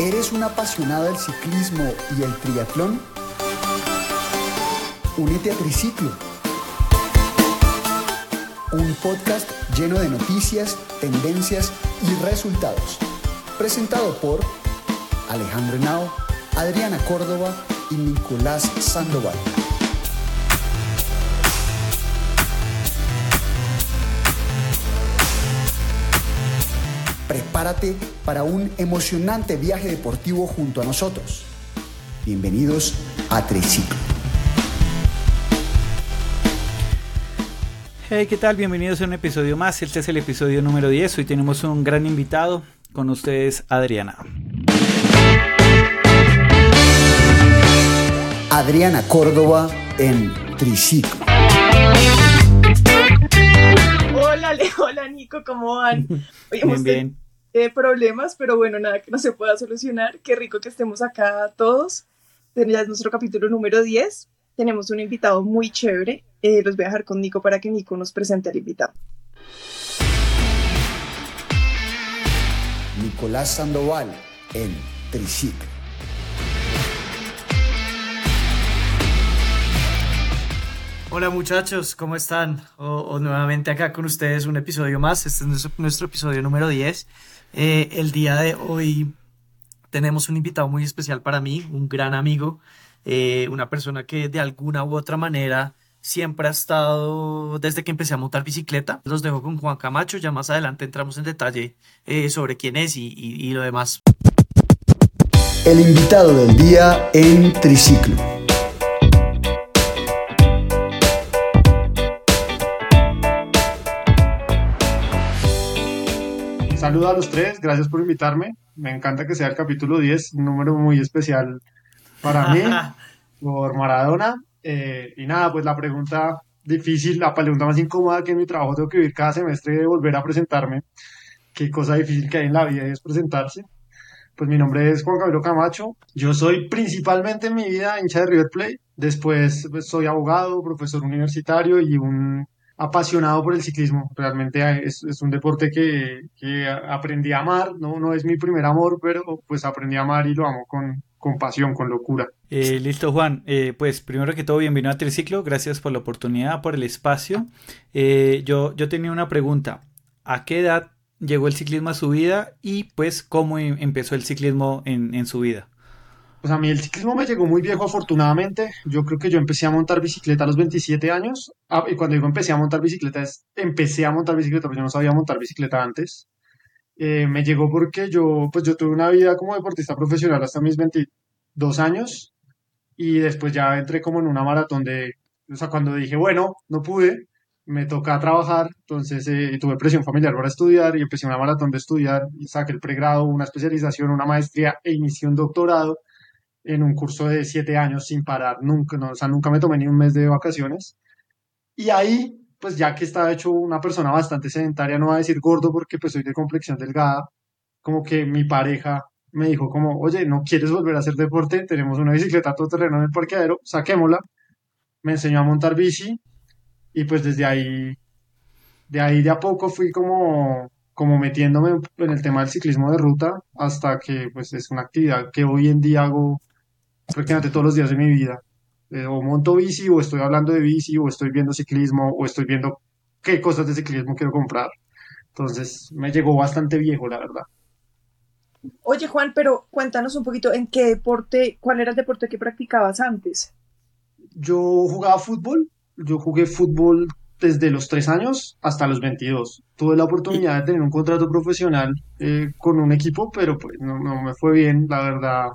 ¿Eres un apasionado del ciclismo y el triatlón? Únete a Triciclo, un podcast lleno de noticias, tendencias y resultados. Presentado por Alejandro Henao, Adriana Córdoba y Nicolás Sandoval. Prepárate para un emocionante viaje deportivo junto a nosotros. Bienvenidos a Triciclo. Hey, ¿qué tal? Bienvenidos a un episodio más. Este es el episodio número 10. Hoy tenemos un gran invitado con ustedes, Adriana. Adriana Córdoba en Triciclo. Hola, Le- hola Nico, ¿cómo van? Hoy Bien, bien. Tenido problemas, pero bueno, nada que no se pueda solucionar. Qué rico que estemos acá todos. Ya es nuestro capítulo número 10. Tenemos un invitado muy chévere. Eh, los voy a dejar con Nico para que Nico nos presente al invitado. Nicolás Sandoval en Triciclo. Hola muchachos, ¿cómo están? O, o nuevamente acá con ustedes un episodio más. Este es nuestro, nuestro episodio número 10. Eh, el día de hoy tenemos un invitado muy especial para mí, un gran amigo, eh, una persona que de alguna u otra manera siempre ha estado desde que empecé a montar bicicleta. Los dejo con Juan Camacho, ya más adelante entramos en detalle eh, sobre quién es y, lo demás. El invitado del día en Triciclo. Saludos a los tres, gracias por invitarme. Me encanta que sea el capítulo 10, un número muy especial para mí, por Maradona. Eh, y nada, pues la pregunta difícil, la pregunta más incómoda que en mi trabajo tengo que vivir cada semestre de volver a presentarme. Qué cosa difícil que hay en la vida es presentarse. Pues mi nombre es Juan Camilo Camacho. Yo soy principalmente en mi vida hincha de River Plate. Después pues, soy abogado, profesor universitario y un apasionado por el ciclismo. Realmente es, un deporte que, aprendí a amar. No, no es mi primer amor, pero pues aprendí a amar y lo amo con, con pasión, con locura. Eh, listo, Juan. Eh, pues primero que todo, bienvenido a Triciclo. Gracias por la oportunidad, por el espacio. Eh, yo, yo tenía una pregunta. ¿A qué edad llegó el ciclismo a su vida y pues cómo em- empezó el ciclismo en, en su vida? Pues a mí el ciclismo me llegó muy viejo, afortunadamente. Yo creo que yo empecé a montar bicicleta a los 27 años. Ah, y cuando digo empecé a montar bicicleta, es empecé a montar bicicleta, porque yo no sabía montar bicicleta antes. Eh, me llegó porque yo, pues yo tuve una vida como deportista profesional hasta mis 22 años. Y después ya entré como en una maratón de, o sea, cuando dije, bueno, no pude, me toca trabajar, entonces eh, tuve presión familiar para estudiar y empecé una maratón de estudiar y saqué el pregrado, una especialización, una maestría e inicié un doctorado en un curso de siete años sin parar, nunca, no, o sea, nunca me tomé ni un mes de vacaciones. Y ahí, pues ya que estaba hecho una persona bastante sedentaria, no voy a decir gordo porque pues soy de complexión delgada, como que mi pareja me dijo como, oye, ¿no quieres volver a hacer deporte? Tenemos una bicicleta todoterreno en el parqueadero, saquémosla. Me enseñó a montar bici y pues desde ahí, de ahí de a poco fui como, como metiéndome en el tema del ciclismo de ruta hasta que pues es una actividad que hoy en día hago prácticamente todos los días de mi vida. Eh, o monto bici, o estoy hablando de bici, o estoy viendo ciclismo, o estoy viendo qué cosas de ciclismo quiero comprar. Entonces me llegó bastante viejo, la verdad. Oye, Juan, pero cuéntanos un poquito en qué deporte, cuál era el deporte que practicabas antes. Yo jugaba fútbol, yo jugué fútbol desde los 3 años hasta los 22. Tuve la oportunidad de tener un contrato profesional eh, con un equipo, pero pues no, no me fue bien, la verdad.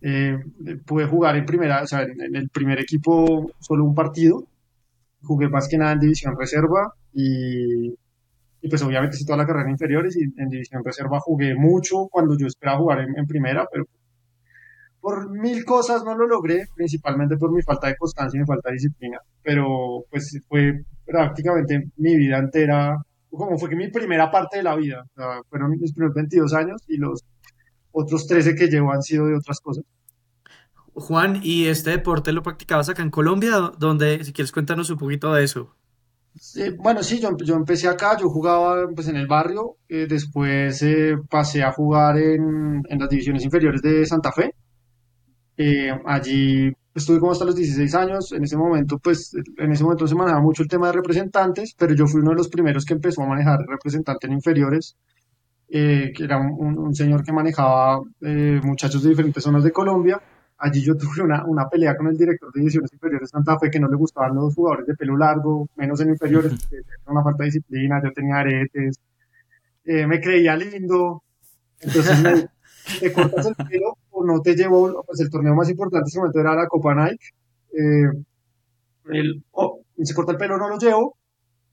Eh, pude jugar en primera, o sea, en, el primer equipo solo un partido. Jugué más que nada en división reserva y, y pues obviamente hice toda la carrera inferiores y en división reserva jugué mucho cuando yo esperaba jugar en, en primera, pero por mil cosas no lo logré, principalmente por mi falta de constancia y mi falta de disciplina, pero pues fue prácticamente mi vida entera, como fue que mi primera parte de la vida, o sea, fueron mis primeros 22 años y los otros 13 que llevo han sido de otras cosas. Juan, ¿y este deporte lo practicabas acá en Colombia? Donde, si quieres, cuéntanos un poquito de eso. bueno, sí, yo, yo empecé acá, yo jugaba pues en el barrio, eh, después eh, pasé a jugar en, en las divisiones inferiores de Santa Fe. Eh, allí estuve como hasta los 16 años. En ese momento, pues, en ese momento se manejaba mucho el tema de representantes, pero yo fui uno de los primeros que empezó a manejar representantes en inferiores, eh, que era un, un señor que manejaba eh, muchachos de diferentes zonas de Colombia. Allí yo tuve una, una pelea con el director de divisiones inferiores Santa Fe que no le gustaban los jugadores de pelo largo, menos en inferiores, era una falta de disciplina, yo tenía aretes, eh, me creía lindo, entonces me, te cortas el pelo o no te llevo, pues el torneo más importante en ese momento era la Copa Nike, eh, el, oh, se corta el pelo, no lo llevo,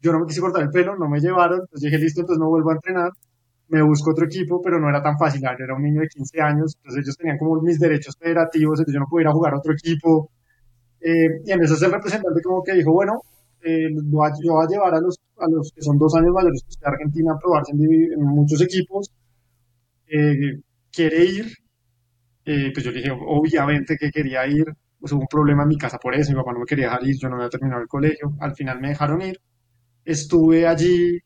yo no me quise cortar el pelo, no me llevaron, entonces dije, listo, entonces no vuelvo a entrenar, me busco otro equipo, pero no era tan fácil, yo era un niño de 15 años, entonces ellos tenían como mis derechos federativos, entonces yo no podía ir a jugar a otro equipo, eh, y en eso el representante como que dijo, bueno, eh, yo voy a llevar a los, a los que son dos años mayores de Argentina a probarse en, en muchos equipos, eh, quiere ir, eh, pues yo le dije, obviamente que quería ir, pues hubo un problema en mi casa por eso, mi papá no me quería dejar ir, yo no había terminado el colegio, al final me dejaron ir, estuve allí,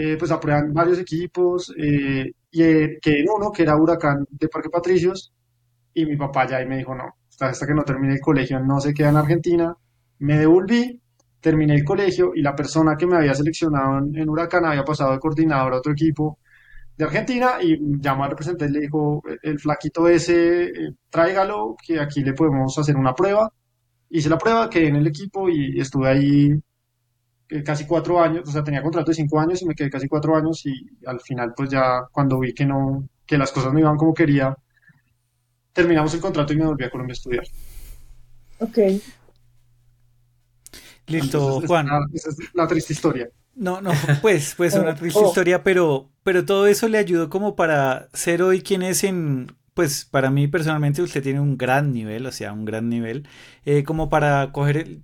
eh, pues a prueba en varios equipos, eh, y eh, quedé en uno que era Huracán de Parque Patricios, y mi papá ya ahí me dijo, no, hasta, que no termine el colegio no se queda en Argentina, me devolví, terminé el colegio, y la persona que me había seleccionado en, Huracán había pasado de coordinador a otro equipo, de Argentina y llamó al representante y le dijo, el flaquito ese, eh, tráigalo, que aquí le podemos hacer una prueba. Hice la prueba, quedé en el equipo y estuve ahí casi cuatro años, o sea, tenía contrato de cinco años y me quedé casi cuatro años y al final pues ya cuando vi que no, que las cosas no iban como quería, terminamos el contrato y me volví a Colombia a estudiar. Ok. Listo, Entonces, Juan. esa, esa es la triste historia. No, no, pues, pues una triste Oh. historia, pero, pero todo eso le ayudó como para ser hoy quien es en, pues para mí personalmente usted tiene un gran nivel, o sea, un gran nivel, eh, como para coger el,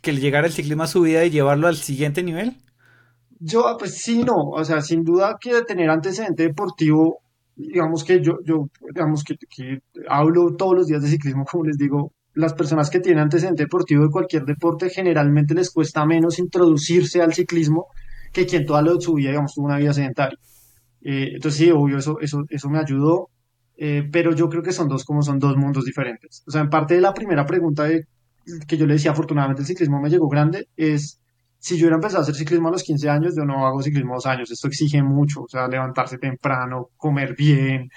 que le llegara el ciclismo a su vida y llevarlo al siguiente nivel. Yo, ah, pues sí, no, o sea, sin duda que tener antecedente deportivo, digamos que yo, yo, digamos que, hablo todos los días de ciclismo, como les digo, las personas que tienen antecedente deportivo de cualquier deporte generalmente les cuesta menos introducirse al ciclismo que quien toda lo- su vida, digamos, tuvo una vida sedentaria. Eh, entonces sí, obvio, eso, eso, eso me ayudó, eh, pero yo creo que son dos, como son dos mundos diferentes. O sea, en parte de la primera pregunta de, que yo le decía, afortunadamente el ciclismo me llegó grande, es si yo hubiera empezado a hacer ciclismo a los 15 años, yo no hago ciclismo a dos años. Esto exige mucho, o sea, levantarse temprano, comer bien,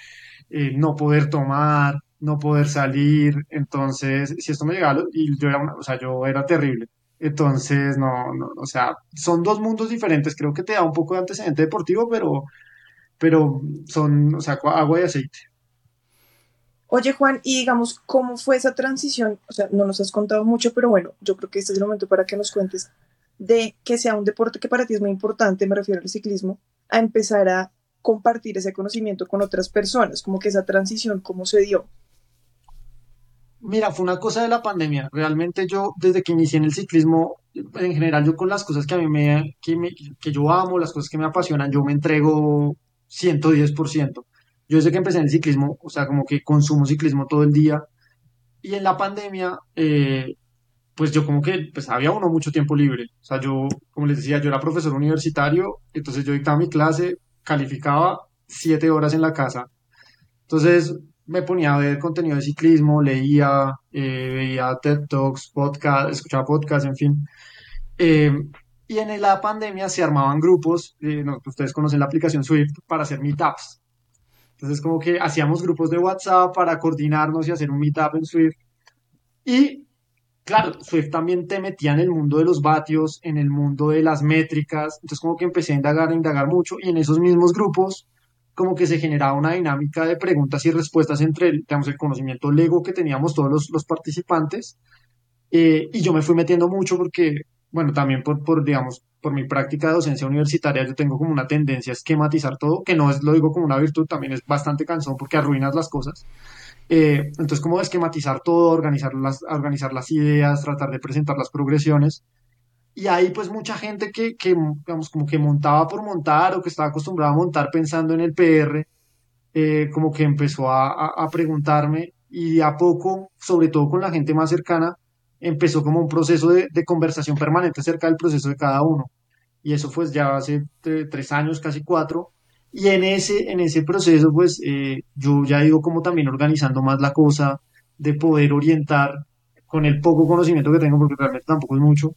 eh, no poder tomar, no poder salir. Entonces, si esto me llegaba, y yo era una, o sea, yo era terrible. Entonces, no, no, o sea, son dos mundos diferentes. Creo que te da un poco de antecedente deportivo, pero, pero son, o sea, agua y aceite. Oye, Juan, y digamos, ¿cómo fue esa transición? O sea, no nos has contado mucho, pero bueno, yo creo que este es el momento para que nos cuentes de que sea un deporte que para ti es muy importante, me refiero al ciclismo, a empezar a compartir ese conocimiento con otras personas, como que esa transición, ¿cómo se dio? Mira, fue una cosa de la pandemia. Realmente yo, desde que inicié en el ciclismo, en general, yo con las cosas que a mí me, que me- que yo amo, las cosas que me apasionan, yo me entrego 110%. Yo desde que empecé en el ciclismo, o sea, como que consumo ciclismo todo el día. Y en la pandemia, eh, pues yo como que, pues había uno mucho tiempo libre. O sea, yo, como les decía, yo era profesor universitario, entonces yo dictaba mi clase, calificaba siete horas en la casa. Entonces me ponía a ver contenido de ciclismo, leía, eh, veía TED Talks, podcast, escuchaba podcasts, en fin. Eh, y en la pandemia se armaban grupos, eh, no, ustedes conocen la aplicación Swift, para hacer meetups. Entonces como que hacíamos grupos de WhatsApp para coordinarnos y hacer un meetup en Swift. Y claro, Swift también te metía en el mundo de los vatios, en el mundo de las métricas. Entonces como que empecé a indagar, a indagar mucho y en esos mismos grupos como que se generaba una dinámica de preguntas y respuestas entre, el, el conocimiento lego que teníamos todos los, los participantes. Eh, y yo me fui metiendo mucho porque, bueno, también por, por, digamos, por mi práctica de docencia universitaria, yo tengo como una tendencia a esquematizar todo, que no es, lo digo como una virtud, también es bastante cansón porque arruinas las cosas. Eh, entonces, como esquematizar todo, organizar las, organizar las ideas, tratar de presentar las progresiones. Y ahí pues mucha gente que, que, digamos, como que montaba por montar o que estaba acostumbrada a montar pensando en el PR, eh, como que empezó a, a, preguntarme y a poco, sobre todo con la gente más cercana, empezó como un proceso de, conversación permanente acerca del proceso de cada uno. Y eso pues ya hace tres años, casi cuatro. Y en ese, en ese proceso, pues eh, yo ya digo como también organizando más la cosa, de poder orientar con el poco conocimiento que tengo, porque realmente tampoco es mucho,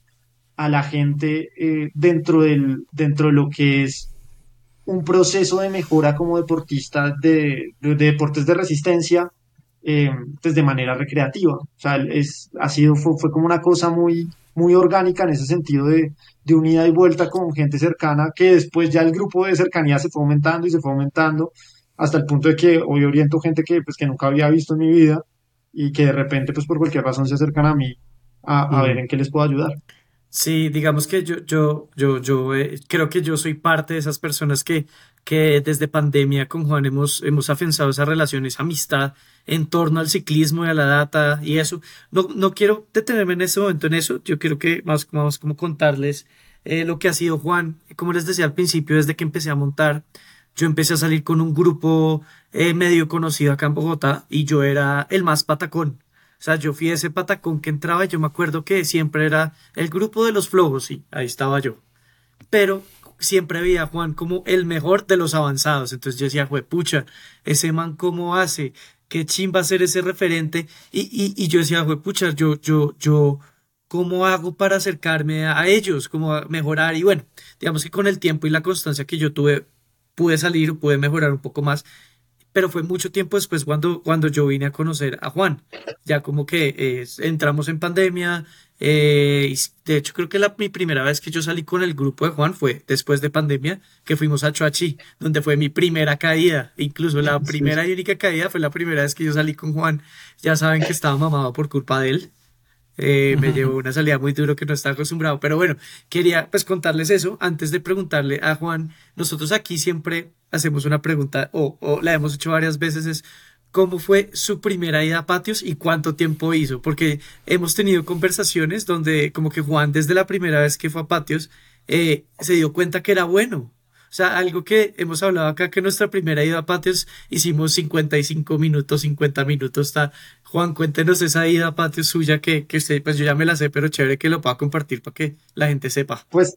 a la gente eh, dentro, del, dentro de lo que es un proceso de mejora como deportista de, deportes de resistencia eh, pues de manera recreativa. O sea, es, ha sido, fue, como una cosa muy, muy orgánica en ese sentido de, de unida y vuelta con gente cercana, que después ya el grupo de cercanía se fue aumentando y se fue aumentando hasta el punto de que hoy oriento gente que, pues, que nunca había visto en mi vida y que de repente, pues por cualquier razón se acercan a mí a, a ver en qué les puedo ayudar. Sí, digamos que yo, yo, yo, yo eh, creo que yo soy parte de esas personas que, que desde pandemia con Juan hemos, hemos afianzado esas relaciones, amistad en torno al ciclismo y a la data y eso. No, no quiero detenerme en ese momento en eso, yo quiero que más, más como contarles eh, lo que ha sido Juan. Como les decía al principio, desde que empecé a montar, yo empecé a salir con un grupo eh, medio conocido acá en Bogotá y yo era el más patacón. Sea, yo fui ese patacón que entraba y yo me acuerdo que siempre era el grupo de los flojos, sí, ahí estaba yo. Pero siempre veía a Juan como el mejor de los avanzados. Entonces yo decía, pucha, ese man cómo hace, qué chimba ser ese referente. Y, y, y yo decía, pucha, yo, yo, yo, ¿cómo hago para acercarme a ellos? ¿Cómo mejorar? Y bueno, digamos que con el tiempo y la constancia que yo tuve, pude salir, pude mejorar un poco más pero fue mucho tiempo después cuando, cuando yo vine a conocer a Juan. Ya como que eh, entramos en pandemia. Eh, de hecho, creo que la, mi primera vez que yo salí con el grupo de Juan fue después de pandemia, que fuimos a Chuachi, donde fue mi primera caída. Incluso la primera y única caída fue la primera vez que yo salí con Juan. Ya saben que estaba mamado por culpa de él. Eh, me llevó una salida muy duro que no estaba acostumbrado. Pero bueno, quería pues contarles eso antes de preguntarle a Juan. Nosotros aquí siempre hacemos una pregunta, o, la hemos hecho varias veces, es cómo fue su primera ida a patios y cuánto tiempo hizo, porque hemos tenido conversaciones donde como que Juan desde la primera vez que fue a patios eh, se dio cuenta que era bueno. Sea, algo que hemos hablado acá, que nuestra primera ida a patios hicimos 55 minutos, 50 minutos. Está. Juan, cuéntenos esa ida a patios suya que, que usted, pues yo ya me la sé, pero chévere que lo pueda compartir para que la gente sepa. Pues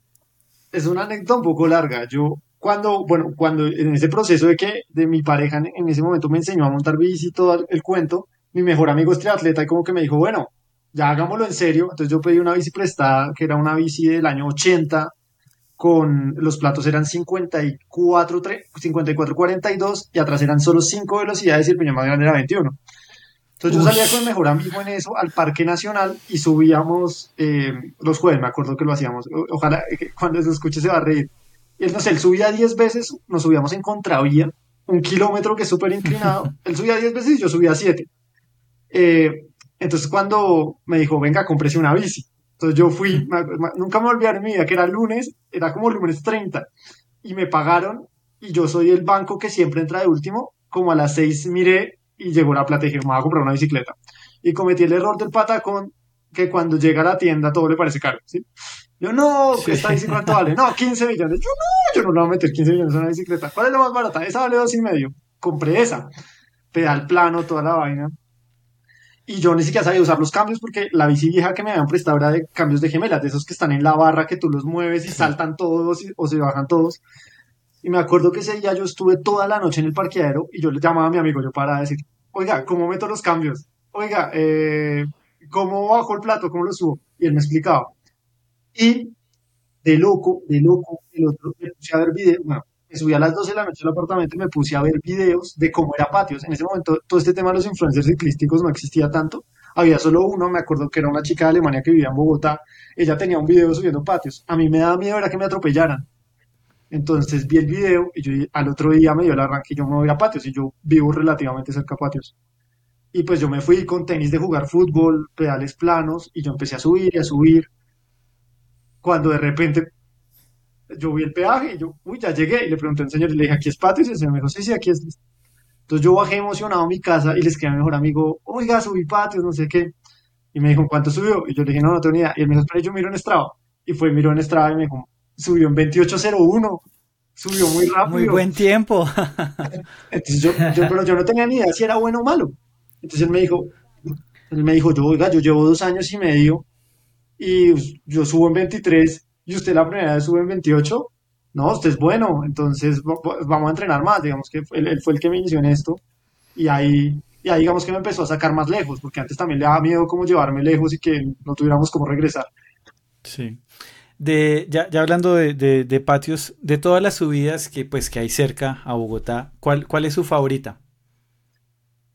es una anécdota un poco larga. Yo cuando, bueno, cuando en ese proceso de que de mi pareja en, ese momento me enseñó a montar bici y todo el cuento, mi mejor amigo es triatleta y como que me dijo, bueno, ya hagámoslo en serio. Entonces yo pedí una bici prestada, que era una bici del año 80, con los platos eran 54, 54 42 y atrás eran solo 5 velocidades y el piñón más grande era 21. Entonces yo salía con el mejor amigo en eso al Parque Nacional y subíamos eh, los jueves, me acuerdo que lo hacíamos. ojalá cuando se escuche se va a reír él, no sé, él subía 10 veces, nos subíamos en contravía, un kilómetro que es súper inclinado, él subía 10 veces y yo subía 7. Eh, entonces cuando me dijo, venga, cómprese una bici. Entonces yo fui, nunca me olvidaré en mi vida que era lunes, era como lunes 30, y me pagaron, y yo soy el banco que siempre entra de último, como a las 6 miré y llegó la plata y dije, me voy a comprar una bicicleta. Y cometí el error del patacón, que cuando llega a la tienda todo le parece caro, ¿sí? Yo no, esta bicicleta vale, no, 15 millones. Yo no, yo no le voy a meter 15 millones en una bicicleta. ¿Cuál es la más barata? Esa vale dos y medio. Compré esa. Pedal plano, toda la vaina. Y yo ni siquiera sabía usar los cambios porque la bici vieja que me habían prestado era de cambios de gemelas, de esos que están en la barra que tú los mueves y saltan todos o se bajan todos. Y me acuerdo que ese día yo estuve toda la noche en el parqueadero y yo le llamaba a mi amigo yo para decir, oiga, ¿cómo meto los cambios? Oiga, eh, ¿cómo bajo el plato? ¿Cómo lo subo? Y él me explicaba. Y de loco, de loco, el otro me puse a ver videos, bueno, me subí a las 12 de la noche al apartamento y me puse a ver videos de cómo era patios. En ese momento todo este tema de los influencers ciclísticos no existía tanto. Había solo uno, me acuerdo que era una chica de Alemania que vivía en Bogotá. Ella tenía un video subiendo patios. A mí me daba miedo era que me atropellaran. Entonces vi el video y yo al otro día me dio el arranque y yo me voy a patios y yo vivo relativamente cerca a patios. Y pues yo me fui con tenis de jugar fútbol, pedales planos y yo empecé a subir y a subir cuando de repente yo vi el peaje y yo, uy, ya llegué, y le pregunté al señor, y le dije, ¿aquí es patio? Y el señor me dijo, sí, sí, aquí es. Entonces yo bajé emocionado a mi casa y le escribí a mi mejor amigo, oiga, subí patios, no sé qué. Y me dijo, ¿cuánto subió? Y yo le dije, no, no tengo ni idea. Y él me dijo, espera, yo miro en Strava. Y fue, miró en Strava y me dijo, subió en 2801. Subió muy rápido. Muy buen tiempo. Entonces yo, yo, pero yo no tenía ni idea si era bueno o malo. Entonces él me dijo, Él me dijo, yo, oiga, yo llevo dos años y medio y yo subo en 23 y usted la primera vez sube en 28. No, usted es bueno, entonces vamos a entrenar más, digamos que él, fue el que me inició en esto y ahí, y ahí digamos que me empezó a sacar más lejos, porque antes también le daba miedo como llevarme lejos y que no tuviéramos cómo regresar. Sí. De, ya, ya hablando de, de, patios, de todas las subidas que, pues, que hay cerca a Bogotá, ¿cuál, ¿cuál es su favorita?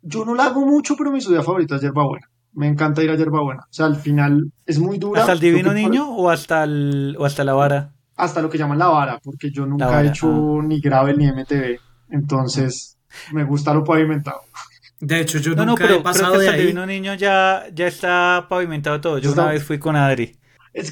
Yo no la hago mucho, pero mi subida favorita es Yerbabuena. Me encanta ir a Yerbabuena. O sea, al final es muy dura. ¿Hasta el Divino Niño o, hasta el, o hasta la vara? Hasta lo que llaman la vara, porque yo nunca he hecho ah. ni grave ni MTV. Entonces, me gusta lo pavimentado. De hecho, yo no, nunca no, pero, he pasado hasta el Divino Niño ya, ya está pavimentado todo. Yo una vez fui con Adri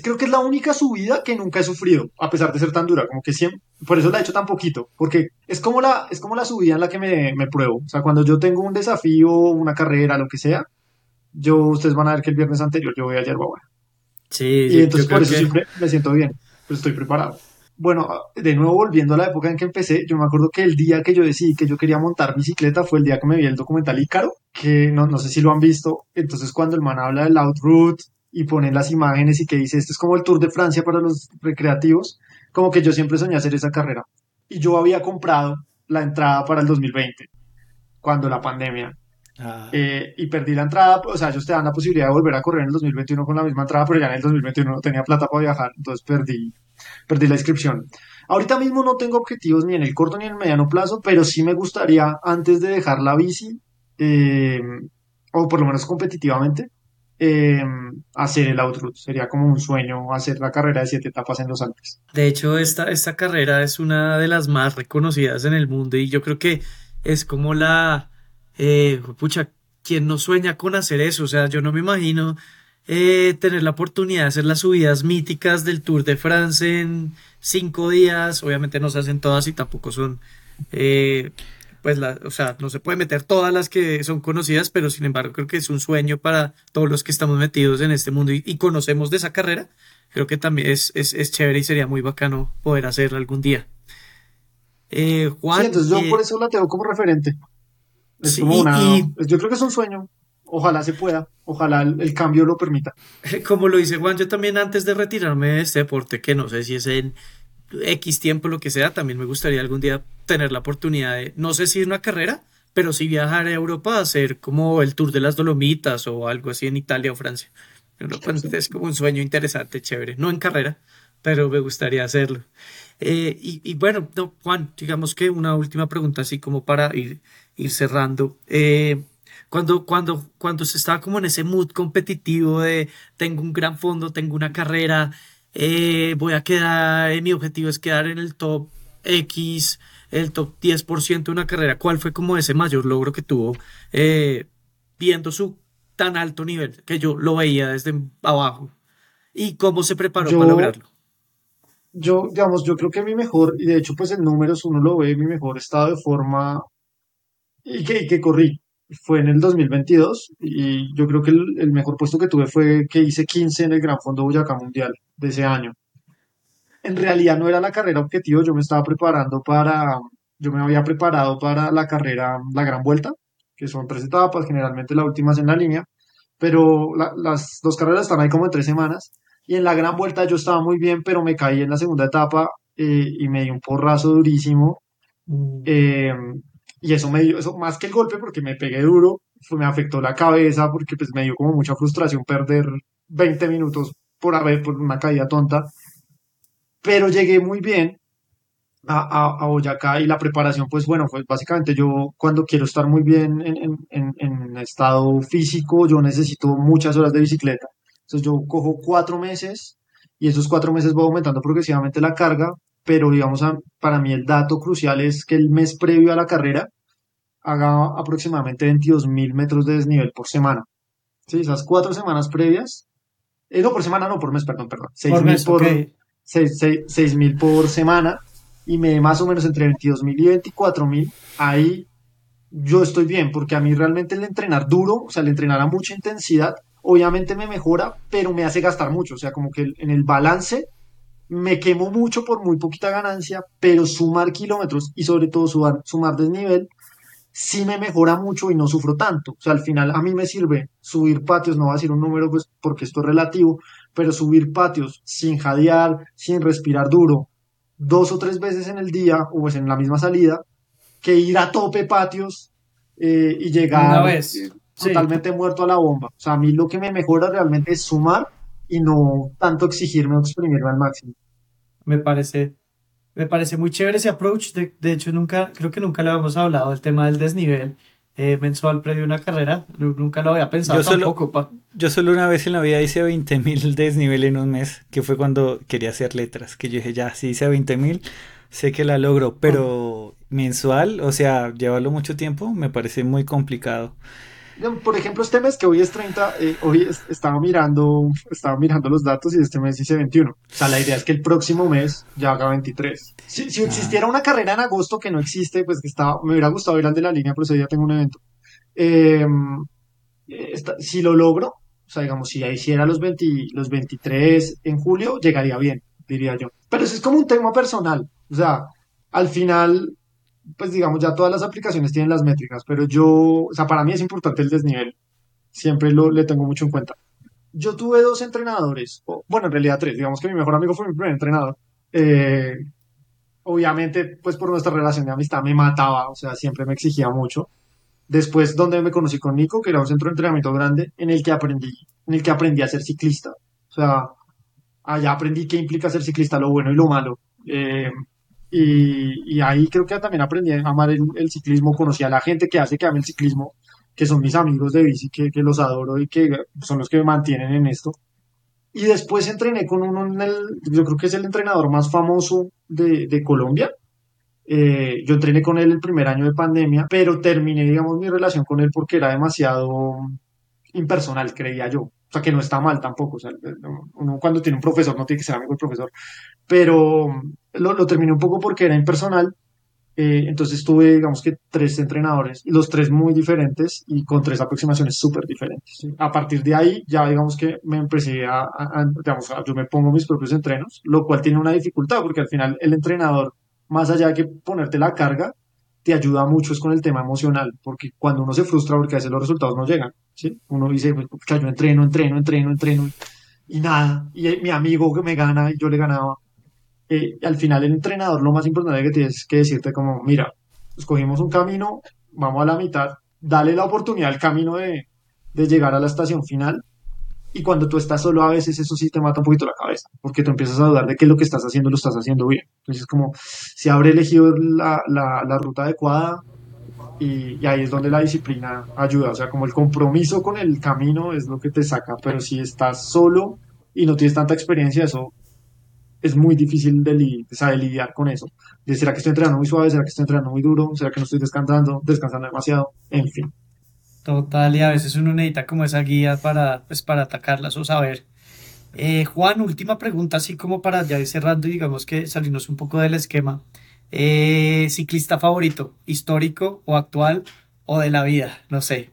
creo que es la única subida que nunca he sufrido, a pesar de ser tan dura, como que siempre, por eso la he hecho tan poquito, porque es como la, es como la subida en la que me, me pruebo. O sea, cuando yo tengo un desafío, una carrera, lo que sea, yo, ustedes van a ver que el viernes anterior yo voy a Yerba Sí, y entonces por eso siempre me siento bien, pues estoy preparado. Bueno, de nuevo volviendo a la época en que empecé, yo me acuerdo que el día que yo decidí que yo quería montar bicicleta fue el día que me vi el documental Ícaro, que no, no sé si lo han visto. Entonces cuando el man habla del Outroute y ponen las imágenes y que dice, esto es como el Tour de Francia para los recreativos, como que yo siempre soñé hacer esa carrera. Y yo había comprado la entrada para el 2020, cuando la pandemia. Eh, y perdí la entrada, o sea, ellos te dan la posibilidad de volver a correr en el 2021 con la misma entrada, pero ya en el 2021 no tenía plata para viajar, entonces perdí, perdí la inscripción. Ahorita mismo no tengo objetivos ni en el corto ni en el mediano plazo, pero sí me gustaría, antes de dejar la bici, eh, o por lo menos competitivamente, eh, hacer el outroute. Sería como un sueño hacer la carrera de siete etapas en los Alpes. De hecho, esta, esta carrera es una de las más reconocidas en el mundo y yo creo que es como la... Eh, pucha, ¿quién no sueña con hacer eso? O sea, yo no me imagino eh, tener la oportunidad de hacer las subidas míticas del Tour de France en cinco días. Obviamente no se hacen todas y tampoco son eh, pues, la, o sea, no se puede meter todas las que son conocidas, pero sin embargo creo que es un sueño para todos los que estamos metidos en este mundo y, conocemos de esa carrera. Creo que también es, es, es, chévere y sería muy bacano poder hacerlo algún día. Eh, Juan. Sí, entonces yo eh, por eso la tengo como referente. Es como una, yo creo que es un sueño. Ojalá se pueda, ojalá el, cambio lo permita. Como lo dice Juan, yo también antes de retirarme de este deporte, que no sé si es en X tiempo, lo que sea, también me gustaría algún día tener la oportunidad de, no sé si una carrera, pero sí viajar a Europa a hacer como el Tour de las Dolomitas o algo así en Italia o Francia. Es como un sueño interesante, chévere. No en carrera, pero me gustaría hacerlo. Eh, y, bueno, Juan, digamos que una última pregunta así como para ir, ir cerrando. Eh, cuando, cuando, cuando se estaba como en ese mood competitivo de tengo un gran fondo, tengo una carrera, eh, voy a quedar, mi objetivo es quedar en el top X, el top 10% de una carrera. ¿Cuál fue como ese mayor logro que tuvo viendo su tan alto nivel que yo lo veía desde abajo? ¿Y cómo se preparó para lograrlo? Yo, digamos, yo creo que mi mejor, y de hecho, pues en números uno lo ve, mi mejor estado de forma y que, y que corrí fue en el 2022 y yo creo que el, mejor puesto que tuve fue que hice 15 en el Gran Fondo Boyacá Mundial de ese año. En realidad no era la carrera objetivo, yo me estaba preparando para, yo me había preparado para la carrera, la Gran Vuelta, que son tres etapas, generalmente la última es en la línea, pero las dos carreras están ahí como en tres semanas y en la Gran Vuelta yo estaba muy bien, pero me caí en la segunda etapa eh, y me di un porrazo durísimo. Mm. Eh, y eso me dio, eso más que el golpe, porque me pegué duro, me afectó la cabeza, porque pues me dio como mucha frustración perder 20 minutos por haber, por una caída tonta. Pero llegué muy bien a, a, Boyacá y la preparación, pues bueno, fue básicamente yo cuando quiero estar muy bien en, en, en, estado físico, yo necesito muchas horas de bicicleta. Entonces yo cojo cuatro meses y esos cuatro meses voy aumentando progresivamente la carga pero digamos, para mí el dato crucial es que el mes previo a la carrera haga aproximadamente 22 mil metros de desnivel por semana. ¿Sí? Esas cuatro semanas previas, eh, no por semana, no por mes, perdón, perdón, 6 mil por, por semana y me dé más o menos entre 22 mil y 24 mil, ahí yo estoy bien, porque a mí realmente el entrenar duro, o sea, el entrenar a mucha intensidad, obviamente me mejora, pero me hace gastar mucho, o sea, como que en el balance me quemo mucho por muy poquita ganancia, pero sumar kilómetros y sobre todo sumar, sumar desnivel sí me mejora mucho y no sufro tanto. O sea, al final a mí me sirve subir patios, no va a decir un número pues porque esto es relativo, pero subir patios sin jadear, sin respirar duro, dos o tres veces en el día o pues en la misma salida, que ir a tope patios eh, y llegar vez. Eh, totalmente muerto a la bomba. O sea, a mí lo que me mejora realmente es sumar y no tanto exigirme o exprimirme al máximo. Me parece, me parece muy chévere ese approach. De, de hecho, nunca, creo que nunca lo habíamos hablado, el tema del desnivel eh, mensual previo a una carrera. Nu- Nunca lo había pensado Yo solo- tampoco. pa. Yo solo una vez en la vida hice 20.000 desnivel en un mes, que fue cuando quería hacer letras, que yo dije, ya, si hice 20.000, sé que la logro, pero mensual, o sea, llevarlo mucho tiempo, me parece muy complicado. Por ejemplo, este mes que hoy es 30, eh, hoy es- estaba mirando, estaba mirando los datos y este mes hice 21. O sea, la idea es que el próximo mes ya haga 23. Si, si existiera una carrera en agosto que no existe, pues que estaba, me hubiera gustado ir al de la línea, pero ese día tengo un evento. Eh, esta- si lo logro, o sea, digamos, si hiciera los 20 los 23 en julio, llegaría bien, diría yo. Pero eso es como un tema personal. O sea, al final, pues digamos, ya todas las aplicaciones tienen las métricas, pero yo, o sea, para mí es importante el desnivel. Siempre lo le tengo mucho en cuenta. Yo tuve dos entrenadores, o, bueno, en realidad tres. Digamos que mi mejor amigo fue mi primer entrenador. Eh, obviamente, pues por nuestra relación de amistad me mataba, o sea, siempre me exigía mucho. Después, donde me conocí con Nico, que era un centro de entrenamiento grande, en el que aprendí, en el que aprendí a ser ciclista. O sea, allá aprendí qué implica ser ciclista, lo bueno y lo malo. Eh, y, y ahí creo que también aprendí a amar el, el ciclismo, conocí a la gente que hace que ame el ciclismo, que son mis amigos de bici, que, que los adoro y que son los que me mantienen en esto. Y después entrené con uno en el, yo creo que es el entrenador más famoso de, de Colombia. Eh, yo entrené con él el primer año de pandemia, pero terminé, digamos, mi relación con él porque era demasiado impersonal, creía yo. O sea, que no está mal tampoco. O sea, uno cuando tiene un profesor no tiene que ser amigo del profesor. Pero lo, lo terminé un poco porque era impersonal. Eh, entonces tuve, digamos que tres entrenadores, y los tres muy diferentes y con tres aproximaciones súper diferentes. ¿sí? A partir de ahí, ya digamos que me empecé a, a- a- digamos, yo me pongo mis propios entrenos, lo cual tiene una dificultad porque al final el entrenador, más allá de que ponerte la carga, te ayuda mucho es con el tema emocional, porque cuando uno se frustra porque a veces los resultados no llegan, ¿sí? Uno dice, pues, yo entreno, entreno, entreno, entreno, y nada, y mi amigo que me gana y yo le ganaba. Al final el entrenador lo más importante que tienes que decirte como, mira, escogimos un camino, vamos a la mitad, dale la oportunidad al camino de, de llegar a la estación final. Y cuando tú estás solo, a veces eso sí te mata un poquito la cabeza, porque tú empiezas a dudar de que lo que estás haciendo lo estás haciendo bien. Entonces, como si habré elegido la, la, la ruta adecuada, y, y ahí es donde la disciplina ayuda. O sea, como el compromiso con el camino es lo que te saca, pero si estás solo y no tienes tanta experiencia, eso es muy difícil de, li- de lidiar con eso. De, ¿Será que estoy entrenando muy suave? ¿Será que estoy entrenando muy duro? ¿Será que no estoy descansando? ¿Descansando demasiado? En fin. Total, y a veces uno necesita como esa guía para, pues, para atacarlas o saber. Eh, Juan, última pregunta, así como para ya ir cerrando y digamos que salirnos un poco del esquema. Eh, ¿ciclista favorito, histórico o actual o de la vida? No sé.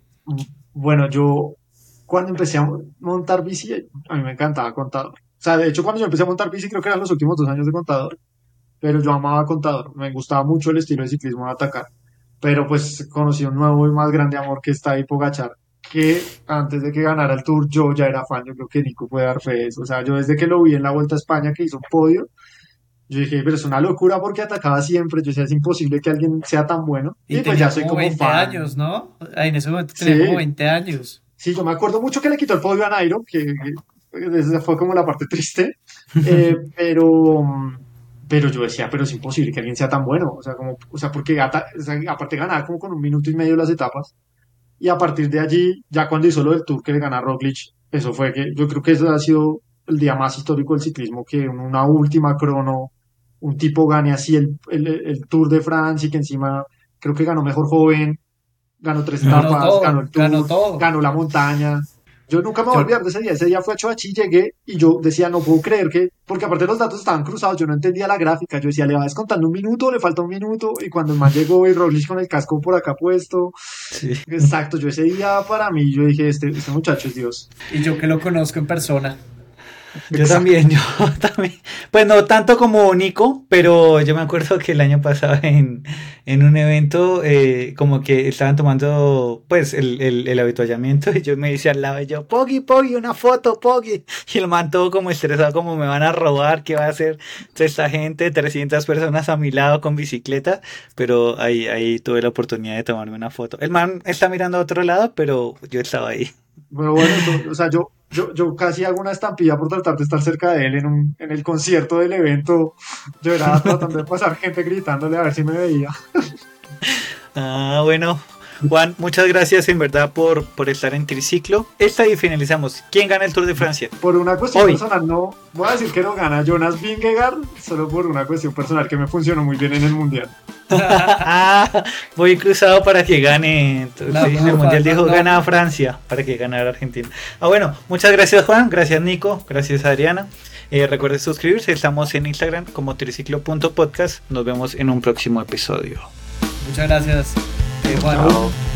Bueno, yo cuando empecé a montar bici, a mí me encantaba Contador. O sea, de hecho, cuando yo empecé a montar bici, creo que eran los últimos dos años de Contador, pero yo amaba Contador. Me gustaba mucho el estilo de ciclismo de atacar. Pero pues conocí un nuevo y más grande amor que está ahí Pogachar, que antes de que ganara el Tour yo ya era fan. Yo creo que Nico puede dar fe de eso. O sea, yo desde que lo vi en la Vuelta a España que hizo un podio, yo dije, pero es una locura porque atacaba siempre. Yo decía, es imposible que alguien sea tan bueno. Y, Y, pues ya soy como como 20 fan. años, ¿no? Ah, En ese momento tenía Sí. como 20 años. Sí, yo me acuerdo mucho que le quitó el podio a Nairo, que, que esa fue como la parte triste, eh, pero, pero yo decía, pero es imposible que alguien sea tan bueno, o sea, como, o sea, porque ata- o sea, aparte ganaba como con un minuto y medio las etapas, y a partir de allí, ya cuando hizo lo del Tour que le gana a Roglic, eso fue que yo creo que ese ha sido el día más histórico del ciclismo, que en una última crono un tipo gane así el, el, el Tour de Francia y que encima creo que ganó mejor joven, ganó tres Ganó etapas, todo, ganó el Tour, ganó todo. ganó la montaña. Yo nunca me voy a olvidar de ese día. Ese día fue a Choachi, llegué y yo decía, no puedo creer que, porque aparte los datos estaban cruzados, yo no entendía la gráfica. Yo decía, le va descontando un minuto, le falta un minuto. Y cuando el man llegó y Roglic con el casco por acá puesto, Sí. exacto, yo ese día para mí, yo dije, este, este muchacho es Dios. Y yo que lo conozco en persona. Yo también, yo también. Pues no tanto como Nico, pero yo me acuerdo que el año pasado en, en un evento, eh, como que estaban tomando, pues, el, el, el habituallamiento y yo me decía al lado, yo, Poggy, Poggy, una foto, Poggy. Y el man todo como estresado, como me van a robar, ¿qué va a hacer? Esta gente, 300 personas a mi lado con bicicleta, pero ahí, ahí tuve la oportunidad de tomarme una foto. El man está mirando a otro lado, pero yo estaba ahí. Pero bueno, o sea, yo, yo, yo casi hago una estampilla por tratar de estar cerca de él en, un, en el concierto del evento. Yo era tratando de pasar gente gritándole a ver si me veía. Ah, bueno. Juan, muchas gracias en verdad por, por estar en Triciclo. Esta y finalizamos. ¿Quién gana el Tour de Francia? Por una cuestión Hoy. personal, no voy a decir que no gana Jonas Vingegaard, solo por una cuestión personal que me funcionó muy bien en el mundial. ah, voy cruzado para que gane. Entonces, No, en el no, mundial no, dijo no. gana Francia para que ganara Argentina. Ah, bueno, muchas gracias Juan, gracias Nico, gracias Adriana. Eh, recuerden suscribirse, estamos en Instagram como triciclo.podcast. Nos vemos en un próximo episodio. Muchas gracias, eh, Juan. Chao.